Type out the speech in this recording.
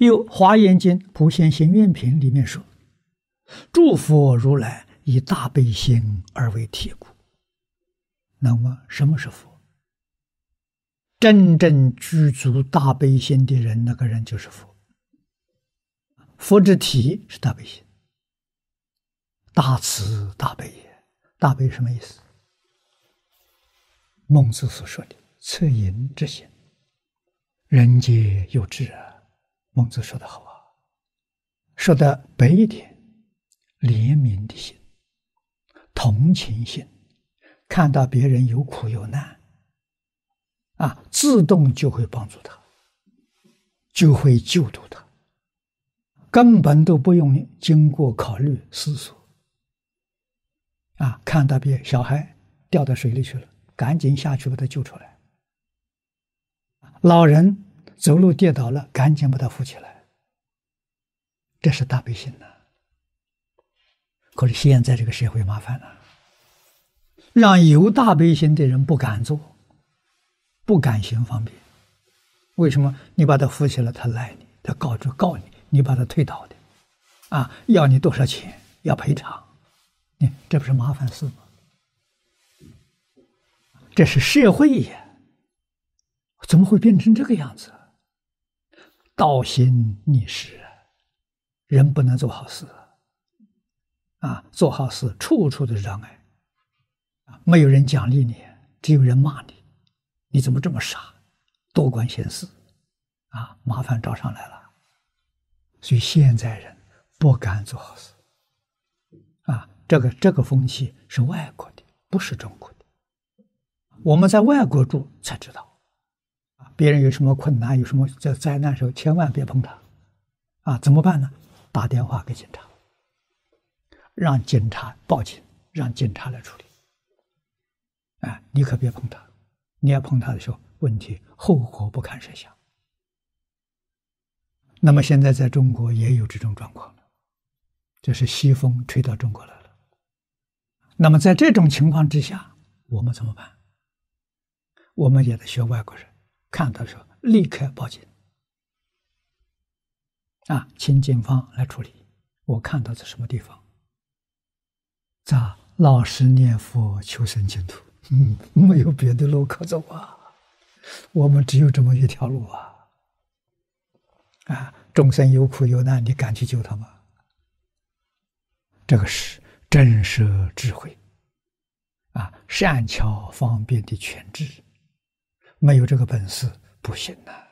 又《华严经·普贤行愿品》里面说：“诸佛如来以大悲心而为体故。”那么，什么是佛？真正具足大悲心的人，那个人就是佛。佛之体是大悲心，大慈大悲也。大悲什么意思？孟子所说的“恻隐之心”，人皆有之啊。孟子说的好啊，说的白一点，怜悯的心，同情心，看到别人有苦有难，啊，自动就会帮助他，就会救度他，根本都不用经过考虑思索，啊，看到别小孩掉到水里去了，赶紧下去把他救出来，老人。走路跌倒了，赶紧把他扶起来。这是大悲心呐。可是现在这个社会麻烦了，让有大悲心的人不敢做，不敢行方便。为什么？你把他扶起来，他赖你，他告就告你，你把他推倒的，啊，要你多少钱？要赔偿？你这不是麻烦事吗？这是社会呀，怎么会变成这个样子？道心逆施，人不能做好事啊！做好事处处的障碍啊！没有人奖励你，只有人骂你。你怎么这么傻？多管闲事啊！麻烦找上来了。所以现在人不敢做好事啊！这个这个风气是外国的，不是中国的。我们在外国住才知道。别人有什么困难，有什么在灾难时候，千万别碰他，啊，怎么办呢？打电话给警察，让警察报警，让警察来处理。啊，你可别碰他，你要碰他的时候，问题后果不堪设想。那么现在在中国也有这种状况了，就是西风吹到中国来了。那么在这种情况之下，我们怎么办？我们也得学外国人。看到的时候，立刻报警，啊，请警方来处理。我看到在什么地方？咋老实念佛求生净土，嗯，没有别的路可走啊。我们只有这么一条路啊。啊，众生有苦有难，你敢去救他吗？这个是震慑智慧，啊，善巧方便的权智。没有这个本事不行呐。